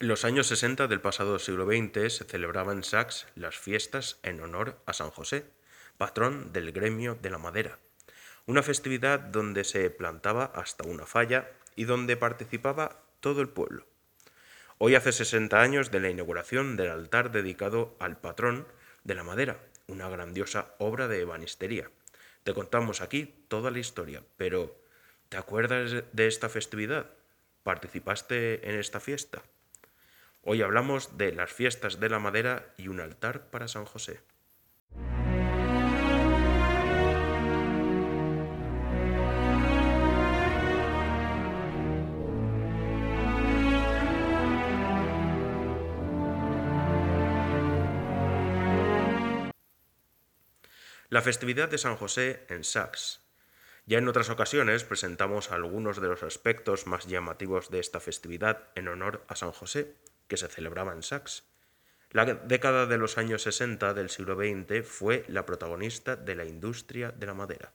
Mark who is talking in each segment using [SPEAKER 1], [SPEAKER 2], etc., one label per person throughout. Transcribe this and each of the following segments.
[SPEAKER 1] Los años 60 del pasado siglo XX se celebraban en Sax las fiestas en honor a San José, patrón del gremio de la madera. Una festividad donde se plantaba hasta una falla y donde participaba todo el pueblo. Hoy hace 60 años de la inauguración del altar dedicado al patrón de la madera, una grandiosa obra de ebanistería. Te contamos aquí toda la historia, pero ¿te acuerdas de esta festividad? ¿Participaste en esta fiesta? Hoy hablamos de las fiestas de la madera y un altar para San José. La festividad de San José en Sax. Ya en otras ocasiones presentamos algunos de los aspectos más llamativos de esta festividad en honor a San José, que se celebraba en Sax. La década de los años 60 del siglo XX fue la protagonista de la industria de la madera.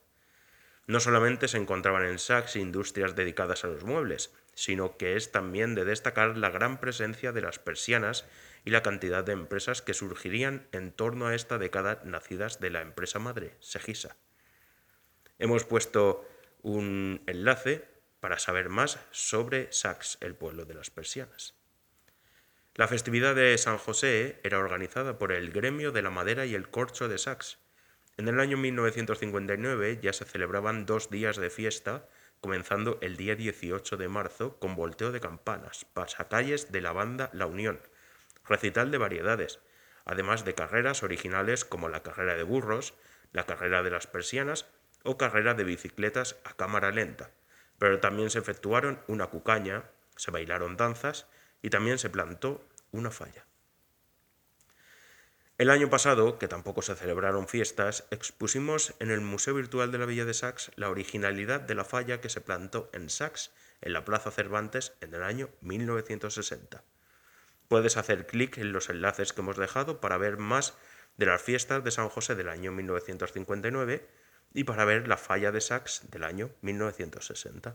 [SPEAKER 1] No solamente se encontraban en Sax industrias dedicadas a los muebles, sino que es también de destacar la gran presencia de las persianas y la cantidad de empresas que surgirían en torno a esta década nacidas de la empresa madre, Segisa. Hemos puesto un enlace para saber más sobre Sax, el pueblo de las persianas. La festividad de San José era organizada por el Gremio de la Madera y el Corcho de Sax. En el año 1959 ya se celebraban dos días de fiesta, comenzando el día 18 de marzo con volteo de campanas, pasacalles de la banda La Unión, recital de variedades, además de carreras originales como la carrera de burros, la carrera de las persianas o carrera de bicicletas a cámara lenta. Pero también se efectuaron una cucaña, se bailaron danzas, y también se plantó una falla. El año pasado, que tampoco se celebraron fiestas, expusimos en el Museo Virtual de la Villa de Sax la originalidad de la falla que se plantó en Sax, en la Plaza Cervantes, en el año 1960. Puedes hacer clic en los enlaces que hemos dejado para ver más de las fiestas de San José del año 1959 y para ver la falla de Sax del año 1960.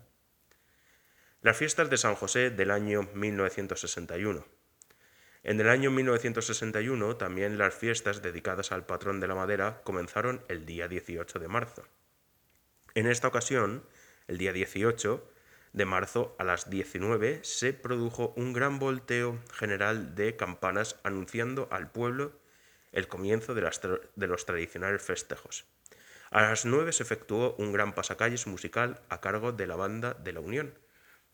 [SPEAKER 1] Las fiestas de San José del año 1961. En el año 1961 también las fiestas dedicadas al patrón de la madera comenzaron el día 18 de marzo. En esta ocasión, el día 18 de marzo a las 19 se produjo un gran volteo general de campanas anunciando al pueblo el comienzo de, los tradicionales festejos. A las 9 se efectuó un gran pasacalles musical a cargo de la banda de la Unión,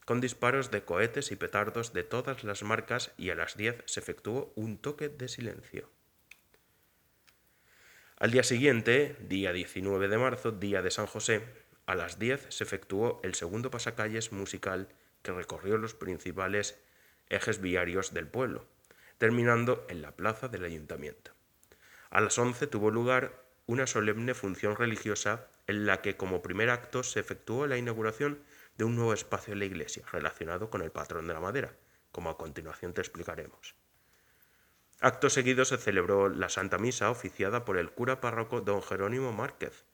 [SPEAKER 1] con disparos de cohetes y petardos de todas las marcas y a las 10 se efectuó un toque de silencio. Al día siguiente, día 19 de marzo, día de San José, a las 10 se efectuó el segundo pasacalles musical que recorrió los principales ejes viarios del pueblo, terminando en la plaza del ayuntamiento. A las 11 tuvo lugar una solemne función religiosa en la que como primer acto se efectuó la inauguración de un nuevo espacio en la iglesia relacionado con el patrón de la madera, como a continuación te explicaremos. Acto seguido se celebró la Santa Misa oficiada por el cura párroco don Jerónimo Márquez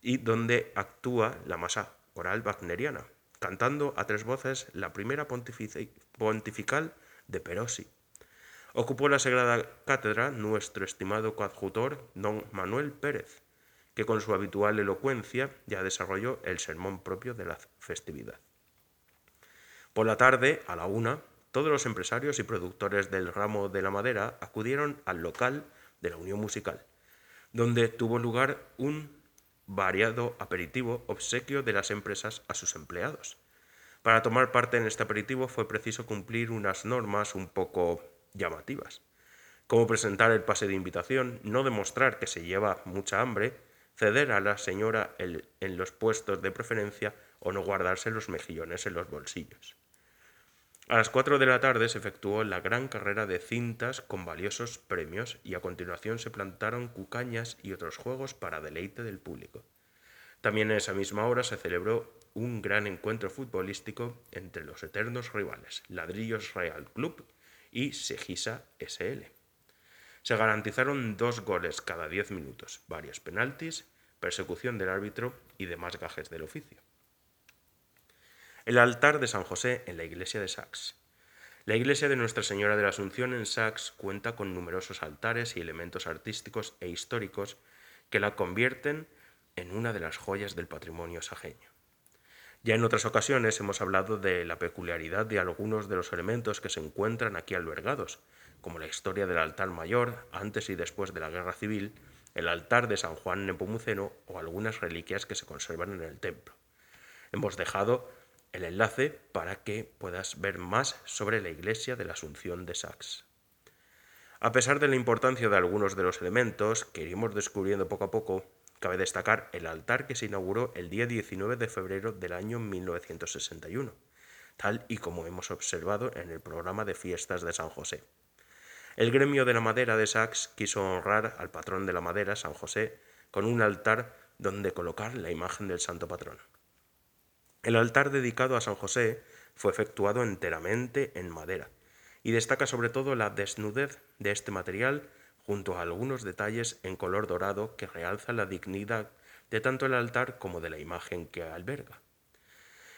[SPEAKER 1] y donde actúa la masa oral wagneriana, cantando a tres voces la primera pontifical de Perosi. Ocupó la Sagrada Cátedra nuestro estimado coadjutor don Manuel Pérez, que con su habitual elocuencia ya desarrolló el sermón propio de la festividad. Por la tarde, a la una, todos los empresarios y productores del ramo de la madera acudieron al local de la Unión Musical, donde tuvo lugar un variado aperitivo obsequio de las empresas a sus empleados. Para tomar parte en este aperitivo fue preciso cumplir unas normas un poco llamativas, como presentar el pase de invitación, no demostrar que se lleva mucha hambre, ceder a la señora en los puestos de preferencia o no guardarse los mejillones en los bolsillos. A las cuatro de la tarde se efectuó la gran carrera de cintas con valiosos premios y a continuación se plantaron cucañas y otros juegos para deleite del público. También en esa misma hora se celebró un gran encuentro futbolístico entre los eternos rivales Ladrillos Real Club y Segisa SL. Se garantizaron dos goles cada diez minutos, varios penaltis, persecución del árbitro y demás gajes del oficio. El altar de San José en la iglesia de Sax. La iglesia de Nuestra Señora de la Asunción en Sax cuenta con numerosos altares y elementos artísticos e históricos que la convierten en una de las joyas del patrimonio sajeño. Ya en otras ocasiones hemos hablado de la peculiaridad de algunos de los elementos que se encuentran aquí albergados, como la historia del altar mayor antes y después de la guerra civil, el altar de San Juan Nepomuceno o algunas reliquias que se conservan en el templo. Hemos dejado el enlace para que puedas ver más sobre la iglesia de la Asunción de Sax. A pesar de la importancia de algunos de los elementos que iremos descubriendo poco a poco, cabe destacar el altar que se inauguró el día 19 de febrero del año 1961, tal y como hemos observado en el programa de fiestas de San José. El gremio de la madera de Sax quiso honrar al patrón de la madera, San José, con un altar donde colocar la imagen del santo patrón. El altar dedicado a San José fue efectuado enteramente en madera y destaca sobre todo la desnudez de este material junto a algunos detalles en color dorado que realzan la dignidad de tanto el altar como de la imagen que alberga.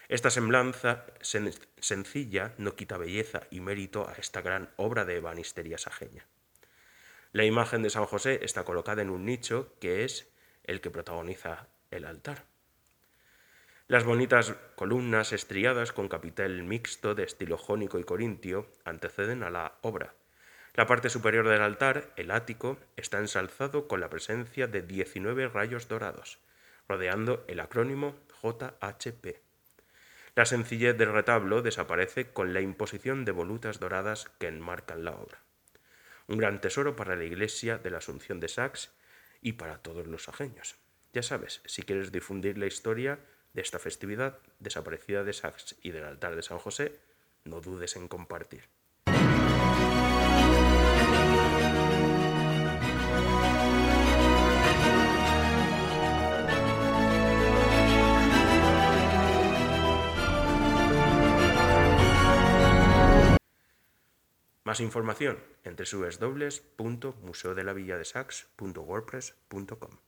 [SPEAKER 1] Esta semblanza sencilla no quita belleza y mérito a esta gran obra de ebanistería sajeña. La imagen de San José está colocada en un nicho que es el que protagoniza el altar. Las bonitas columnas estriadas con capitel mixto de estilo jónico y corintio anteceden a la obra. La parte superior del altar, el ático, está ensalzado con la presencia de 19 rayos dorados, rodeando el acrónimo JHP. La sencillez del retablo desaparece con la imposición de volutas doradas que enmarcan la obra. Un gran tesoro para la iglesia de la Asunción de Sax y para todos los ajeños. Ya sabes, si quieres difundir la historia, de esta festividad desaparecida de Sax y del altar de San José, no dudes en compartir. Más información entre www.museodelavilladesax.wordpress.com.